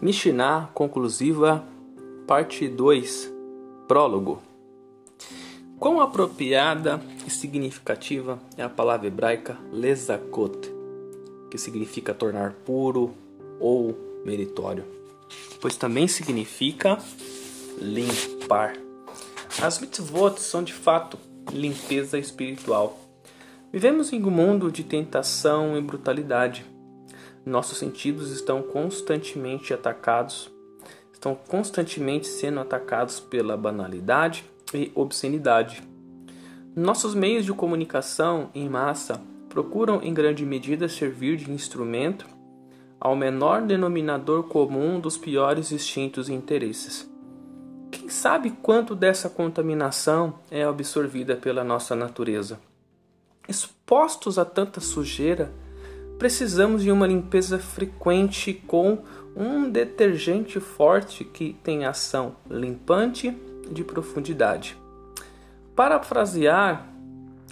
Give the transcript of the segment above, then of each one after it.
Mishnah conclusiva, parte 2, prólogo. Quão apropriada e significativa é a palavra hebraica lezakot, que significa tornar puro ou meritório, pois também significa limpar. As mitzvot são de fato limpeza espiritual. Vivemos em um mundo de tentação e brutalidade nossos sentidos estão constantemente atacados, estão constantemente sendo atacados pela banalidade e obscenidade. Nossos meios de comunicação em massa procuram em grande medida servir de instrumento ao menor denominador comum dos piores instintos e interesses. Quem sabe quanto dessa contaminação é absorvida pela nossa natureza? Expostos a tanta sujeira, precisamos de uma limpeza frequente com um detergente forte que tem ação limpante de profundidade. Parafrasear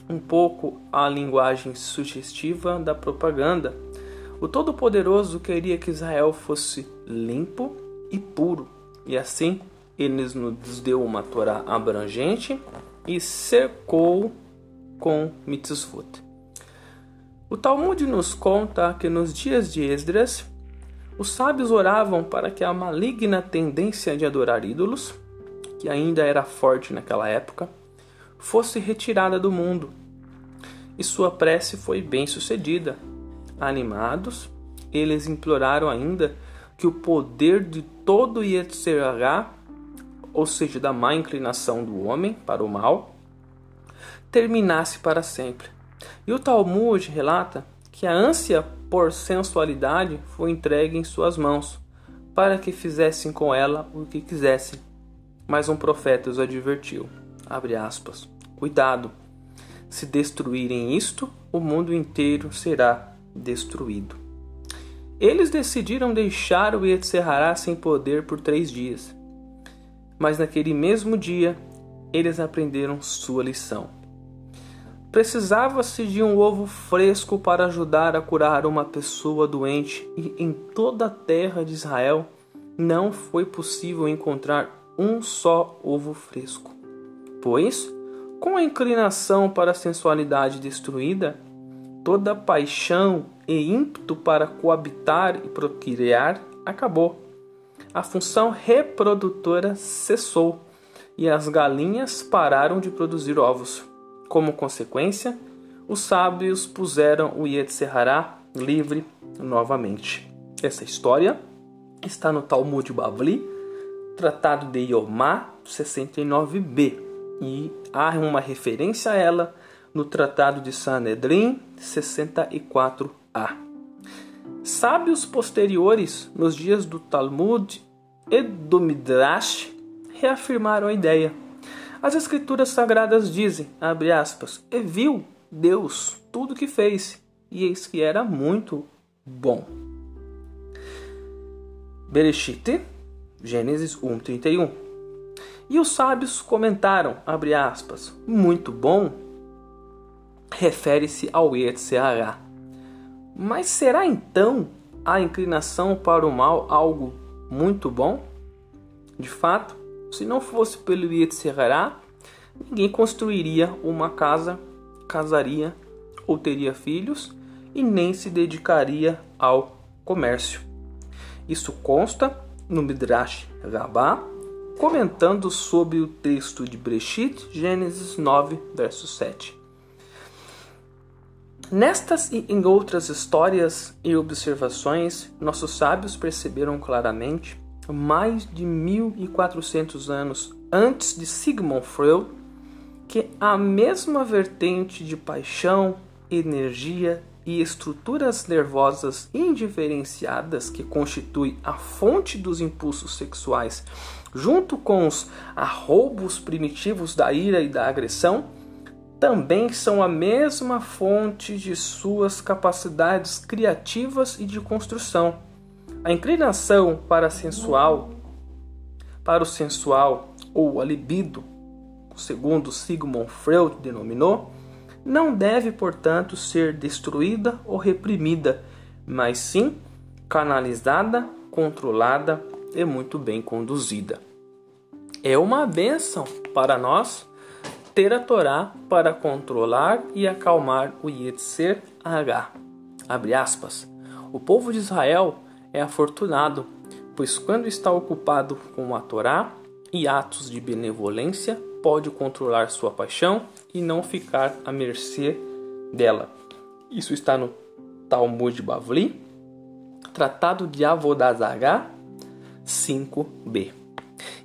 um pouco a linguagem sugestiva da propaganda, o Todo-Poderoso queria que Israel fosse limpo e puro, e assim ele nos deu uma Torá abrangente e cercou com mitzvot. O Talmud nos conta que nos dias de Esdras, os sábios oravam para que a maligna tendência de adorar ídolos, que ainda era forte naquela época, fosse retirada do mundo. E sua prece foi bem sucedida. Animados, eles imploraram ainda que o poder de todo Yetzirah, ou seja, da má inclinação do homem para o mal, terminasse para sempre e o Talmud relata que a ânsia por sensualidade foi entregue em suas mãos, para que fizessem com ela o que quisessem. Mas um profeta os advertiu, aspas, Cuidado, se destruírem isto, o mundo inteiro será destruído. Eles decidiram deixar o Yetzirah sem poder por três dias. Mas naquele mesmo dia, eles aprenderam sua lição. Precisava-se de um ovo fresco para ajudar a curar uma pessoa doente, e em toda a terra de Israel não foi possível encontrar um só ovo fresco. Pois, com a inclinação para a sensualidade destruída, toda paixão e ímpeto para coabitar e procriar acabou. A função reprodutora cessou e as galinhas pararam de produzir ovos. Como consequência, os sábios puseram o Yetzirah livre novamente. Essa história está no Talmud Bavli, Tratado de Yomá 69b, e há uma referência a ela no Tratado de Sanedrim 64a. Sábios posteriores, nos dias do Talmud e do Midrash, reafirmaram a ideia as escrituras sagradas dizem, abre aspas, e viu Deus tudo que fez, e eis que era muito bom. Bereshit, Gênesis 1:31. E os sábios comentaram, abre aspas, muito bom, refere-se ao Yetzirah. Mas será então a inclinação para o mal algo muito bom? De fato, se não fosse pelo Yetzirah, ninguém construiria uma casa, casaria ou teria filhos e nem se dedicaria ao comércio. Isso consta no Midrash Rabbah, comentando sobre o texto de Breshit, Gênesis 9, verso 7. Nestas e em outras histórias e observações, nossos sábios perceberam claramente mais de 1400 anos antes de Sigmund Freud, que a mesma vertente de paixão, energia e estruturas nervosas indiferenciadas que constitui a fonte dos impulsos sexuais, junto com os arroubos primitivos da ira e da agressão, também são a mesma fonte de suas capacidades criativas e de construção. A inclinação para sensual, para o sensual ou a libido, segundo Sigmund Freud denominou, não deve, portanto, ser destruída ou reprimida, mas sim canalizada controlada e muito bem conduzida. É uma bênção para nós ter a Torá para controlar e acalmar o Yetzer H. Abre aspas. O povo de Israel é afortunado, pois quando está ocupado com a Torá e atos de benevolência, pode controlar sua paixão e não ficar à mercê dela. Isso está no Talmud Bavli, Tratado de Avodazagá 5b.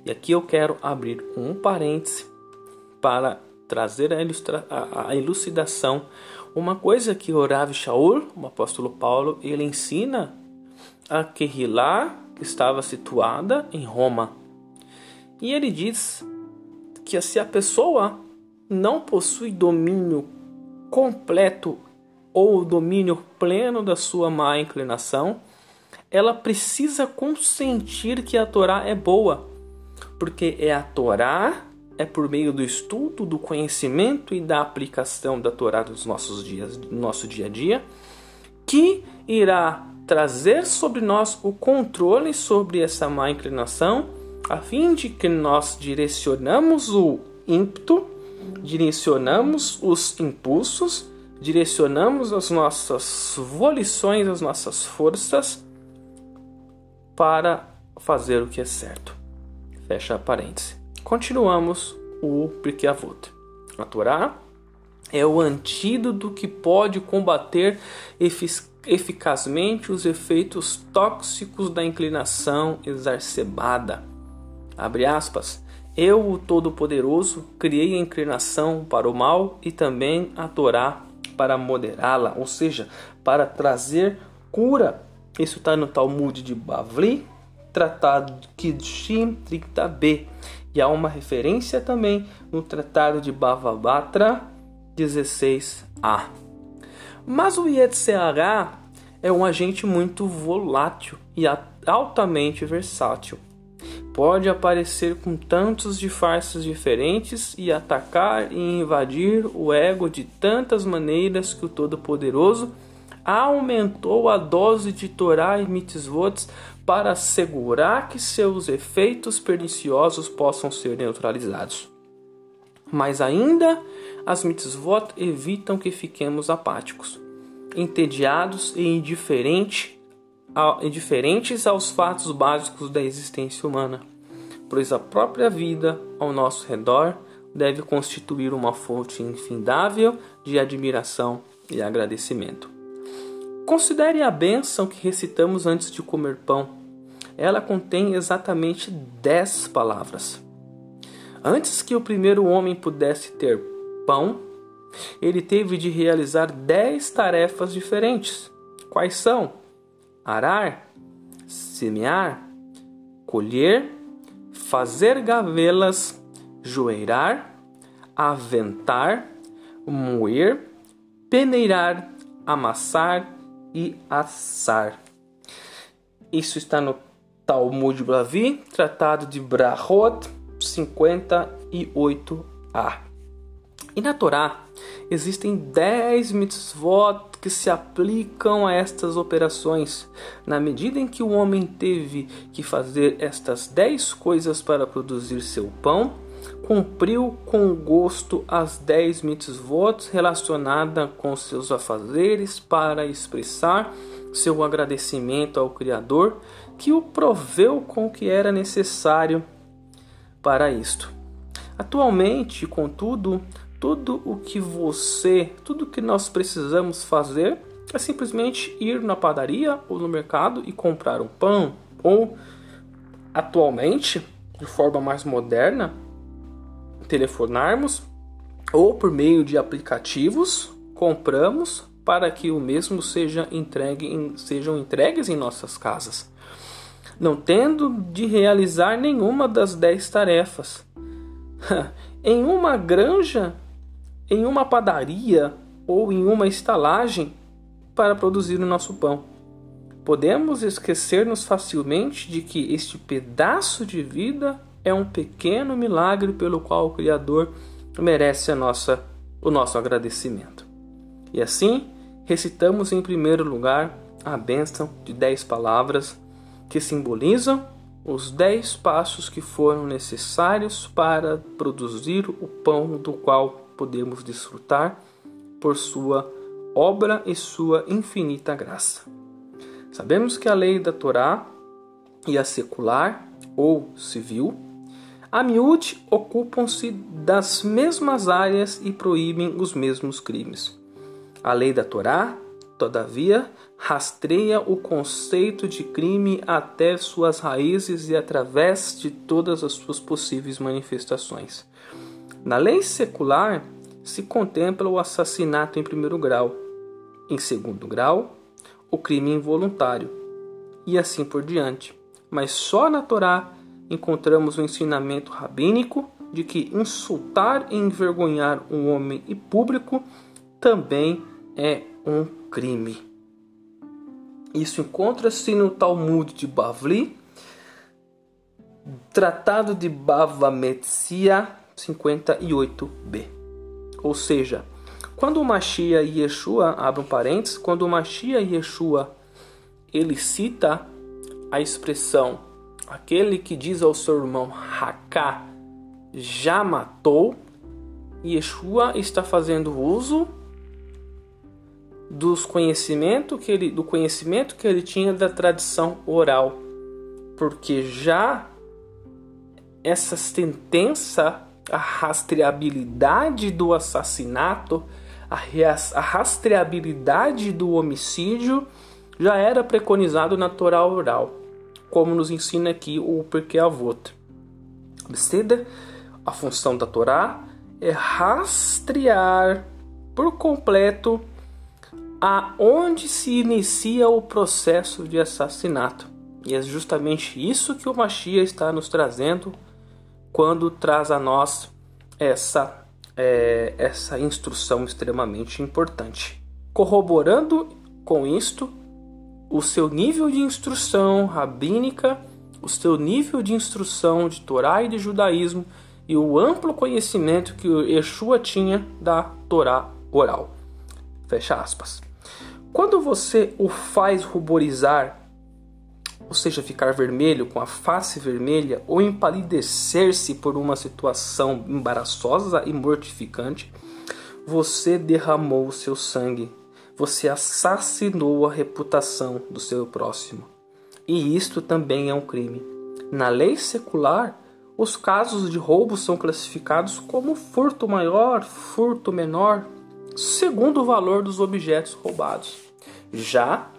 E aqui eu quero abrir um parêntese para trazer a, ilustra a elucidação. Uma coisa que o Rav Shaul, o apóstolo Paulo, ele ensina a que estava situada em Roma. E ele diz que se a pessoa não possui domínio completo ou domínio pleno da sua má inclinação, ela precisa consentir que a Torá é boa, porque é a Torá, é por meio do estudo, do conhecimento e da aplicação da Torá nos nossos dias, no nosso dia a dia, que irá trazer sobre nós o controle sobre essa má inclinação, a fim de que nós direcionamos o ímpeto, direcionamos os impulsos, direcionamos as nossas volições, as nossas forças para fazer o que é certo. Fecha parênteses. Continuamos o Pirkei Avot. A Torá é o antídoto que pode combater eficazmente os efeitos tóxicos da inclinação exacerbada. Abre aspas. Eu, o Todo-Poderoso, criei a inclinação para o mal e também a Torá para moderá-la, ou seja, para trazer cura isso está no Talmud de Bavli, Tratado de Kidshim 30b. E há uma referência também no Tratado de Bavabatra 16a. Mas o Yetzirah é um agente muito volátil e altamente versátil. Pode aparecer com tantos disfarces diferentes e atacar e invadir o ego de tantas maneiras que o Todo-Poderoso aumentou a dose de Torá e mitzvot para assegurar que seus efeitos perniciosos possam ser neutralizados. Mas ainda as mitzvot evitam que fiquemos apáticos, entediados e indiferente, indiferentes aos fatos básicos da existência humana, pois a própria vida ao nosso redor deve constituir uma fonte infindável de admiração e agradecimento. Considere a bênção que recitamos antes de comer pão. Ela contém exatamente dez palavras. Antes que o primeiro homem pudesse ter pão, ele teve de realizar dez tarefas diferentes. Quais são? Arar, semear, colher, fazer gavelas, joeirar, aventar, moer, peneirar, amassar, e assar. Isso está no Talmud Bravi, Tratado de Brahot 58a. E na Torá existem 10 mitzvot que se aplicam a estas operações. Na medida em que o homem teve que fazer estas 10 coisas para produzir seu pão, cumpriu com gosto as dez mitzvot relacionadas com seus afazeres para expressar seu agradecimento ao Criador que o proveu com o que era necessário para isto. Atualmente, contudo, tudo o que você, tudo o que nós precisamos fazer é simplesmente ir na padaria ou no mercado e comprar um pão ou atualmente, de forma mais moderna, telefonarmos ou por meio de aplicativos compramos para que o mesmo seja entregue sejam entregues em nossas casas, não tendo de realizar nenhuma das dez tarefas. em uma granja, em uma padaria ou em uma estalagem para produzir o nosso pão. Podemos esquecer-nos facilmente de que este pedaço de vida é um pequeno milagre pelo qual o Criador merece nossa, o nosso agradecimento. E assim, recitamos em primeiro lugar a bênção de dez palavras que simbolizam os dez passos que foram necessários para produzir o pão do qual podemos desfrutar por sua obra e sua infinita graça. Sabemos que a lei da Torá e a secular ou civil, a miúde ocupam-se das mesmas áreas e proíbem os mesmos crimes. A lei da Torá, todavia, rastreia o conceito de crime até suas raízes e através de todas as suas possíveis manifestações. Na lei secular, se contempla o assassinato em primeiro grau, em segundo grau, o crime involuntário, e assim por diante. Mas só na Torá encontramos o ensinamento rabínico de que insultar e envergonhar um homem e público também é um crime. Isso encontra-se no Talmud de Bavli, Tratado de Bava Metzia 58b. Ou seja, quando o Machia e Yeshua, abre um parênteses, quando o Machia e Yeshua ele cita a expressão aquele que diz ao seu irmão Haká já matou, Yeshua está fazendo uso dos conhecimento que ele, do conhecimento que ele tinha da tradição oral, porque já essa sentença, a rastreabilidade do assassinato, a rastreabilidade do homicídio já era preconizado na Torá oral, como nos ensina aqui o Porquê Avot. Obseda, a função da Torá é rastrear por completo aonde se inicia o processo de assassinato. E é justamente isso que o Machia está nos trazendo quando traz a nós essa, é, essa instrução extremamente importante. Corroborando com isto, o seu nível de instrução rabínica, o seu nível de instrução de Torá e de judaísmo e o amplo conhecimento que Yeshua tinha da Torá oral. Fecha aspas. Quando você o faz ruborizar, ou seja, ficar vermelho, com a face vermelha, ou empalidecer-se por uma situação embaraçosa e mortificante, você derramou o seu sangue, você assassinou a reputação do seu próximo. E isto também é um crime. Na lei secular, os casos de roubo são classificados como furto maior, furto menor, segundo o valor dos objetos roubados. Já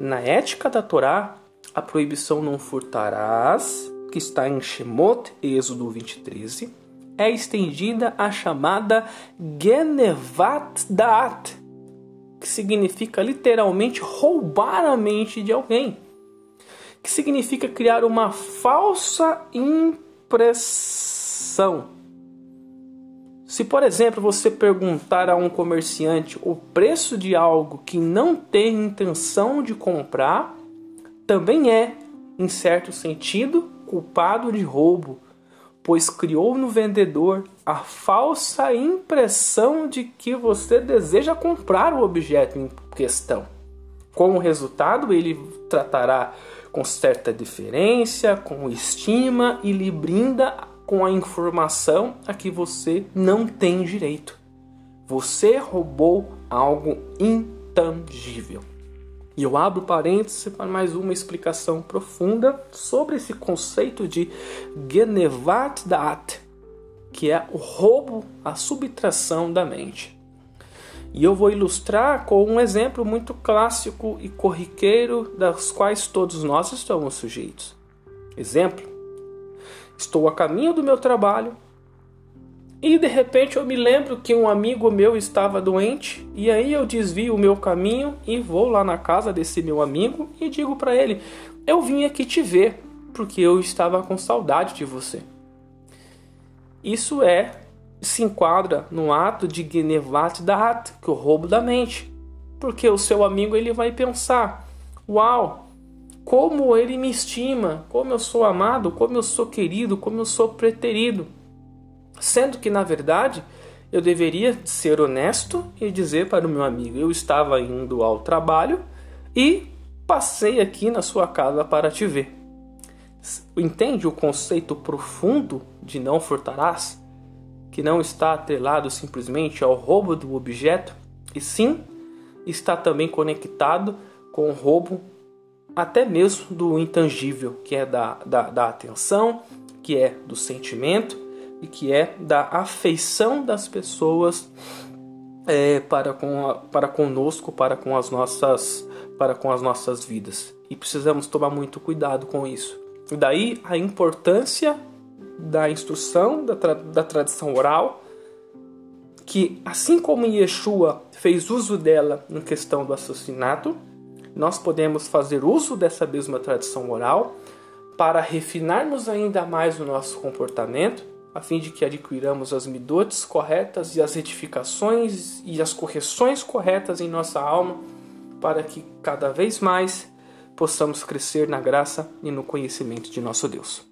na ética da Torá, a proibição não furtarás, que está em Shemot, Êxodo 20:13, é estendida à chamada Genevat Daat, que significa literalmente roubar a mente de alguém, que significa criar uma falsa impressão se, por exemplo, você perguntar a um comerciante o preço de algo que não tem intenção de comprar, também é, em certo sentido, culpado de roubo, pois criou no vendedor a falsa impressão de que você deseja comprar o objeto em questão. Como resultado, ele tratará com certa diferença, com estima e lhe brinda com a informação a que você não tem direito. Você roubou algo intangível. E eu abro parênteses para mais uma explicação profunda sobre esse conceito de Genevat Daat, que é o roubo, a subtração da mente. E eu vou ilustrar com um exemplo muito clássico e corriqueiro das quais todos nós estamos sujeitos. Exemplo: Estou a caminho do meu trabalho e de repente eu me lembro que um amigo meu estava doente e aí eu desvio o meu caminho e vou lá na casa desse meu amigo e digo para ele: "Eu vim aqui te ver porque eu estava com saudade de você". Isso é se enquadra no ato de Genevat Dat, que é o roubo da mente. Porque o seu amigo ele vai pensar: "Uau, como ele me estima, como eu sou amado, como eu sou querido, como eu sou preterido. Sendo que, na verdade, eu deveria ser honesto e dizer para o meu amigo: eu estava indo ao trabalho e passei aqui na sua casa para te ver. Entende o conceito profundo de não furtarás? Que não está atrelado simplesmente ao roubo do objeto, e sim está também conectado com o roubo até mesmo do intangível, que é da, da, da atenção, que é do sentimento e que é da afeição das pessoas é, para, com a, para conosco, para com as nossas para com as nossas vidas. E precisamos tomar muito cuidado com isso. E daí a importância da instrução, da, tra da tradição oral, que assim como Yeshua fez uso dela na questão do assassinato, nós podemos fazer uso dessa mesma tradição oral para refinarmos ainda mais o nosso comportamento, a fim de que adquiramos as midotes corretas e as retificações e as correções corretas em nossa alma, para que cada vez mais possamos crescer na graça e no conhecimento de nosso Deus.